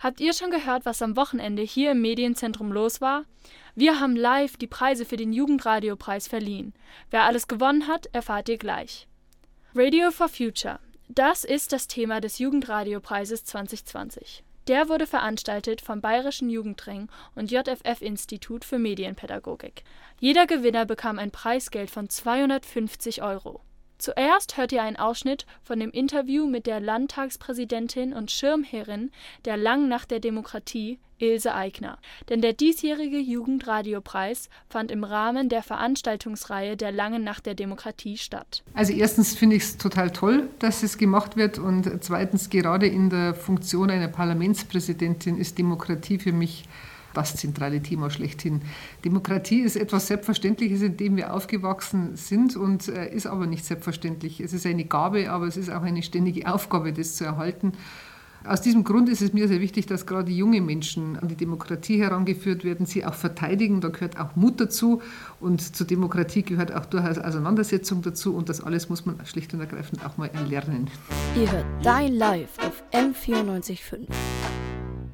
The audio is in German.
Habt ihr schon gehört, was am Wochenende hier im Medienzentrum los war? Wir haben live die Preise für den Jugendradiopreis verliehen. Wer alles gewonnen hat, erfahrt ihr gleich. Radio for Future. Das ist das Thema des Jugendradiopreises 2020. Der wurde veranstaltet vom Bayerischen Jugendring und JFF-Institut für Medienpädagogik. Jeder Gewinner bekam ein Preisgeld von 250 Euro. Zuerst hört ihr einen Ausschnitt von dem Interview mit der Landtagspräsidentin und Schirmherrin der Langen Nacht der Demokratie, Ilse Aigner. Denn der diesjährige Jugendradiopreis fand im Rahmen der Veranstaltungsreihe der Langen Nacht der Demokratie statt. Also erstens finde ich es total toll, dass es gemacht wird und zweitens gerade in der Funktion einer Parlamentspräsidentin ist Demokratie für mich das zentrale Thema schlechthin. Demokratie ist etwas Selbstverständliches, in dem wir aufgewachsen sind und äh, ist aber nicht selbstverständlich. Es ist eine Gabe, aber es ist auch eine ständige Aufgabe, das zu erhalten. Aus diesem Grund ist es mir sehr wichtig, dass gerade junge Menschen an die Demokratie herangeführt werden, sie auch verteidigen. Da gehört auch Mut dazu und zur Demokratie gehört auch durchaus Auseinandersetzung dazu und das alles muss man schlicht und ergreifend auch mal erlernen. Ihr hört Dein Live auf M945.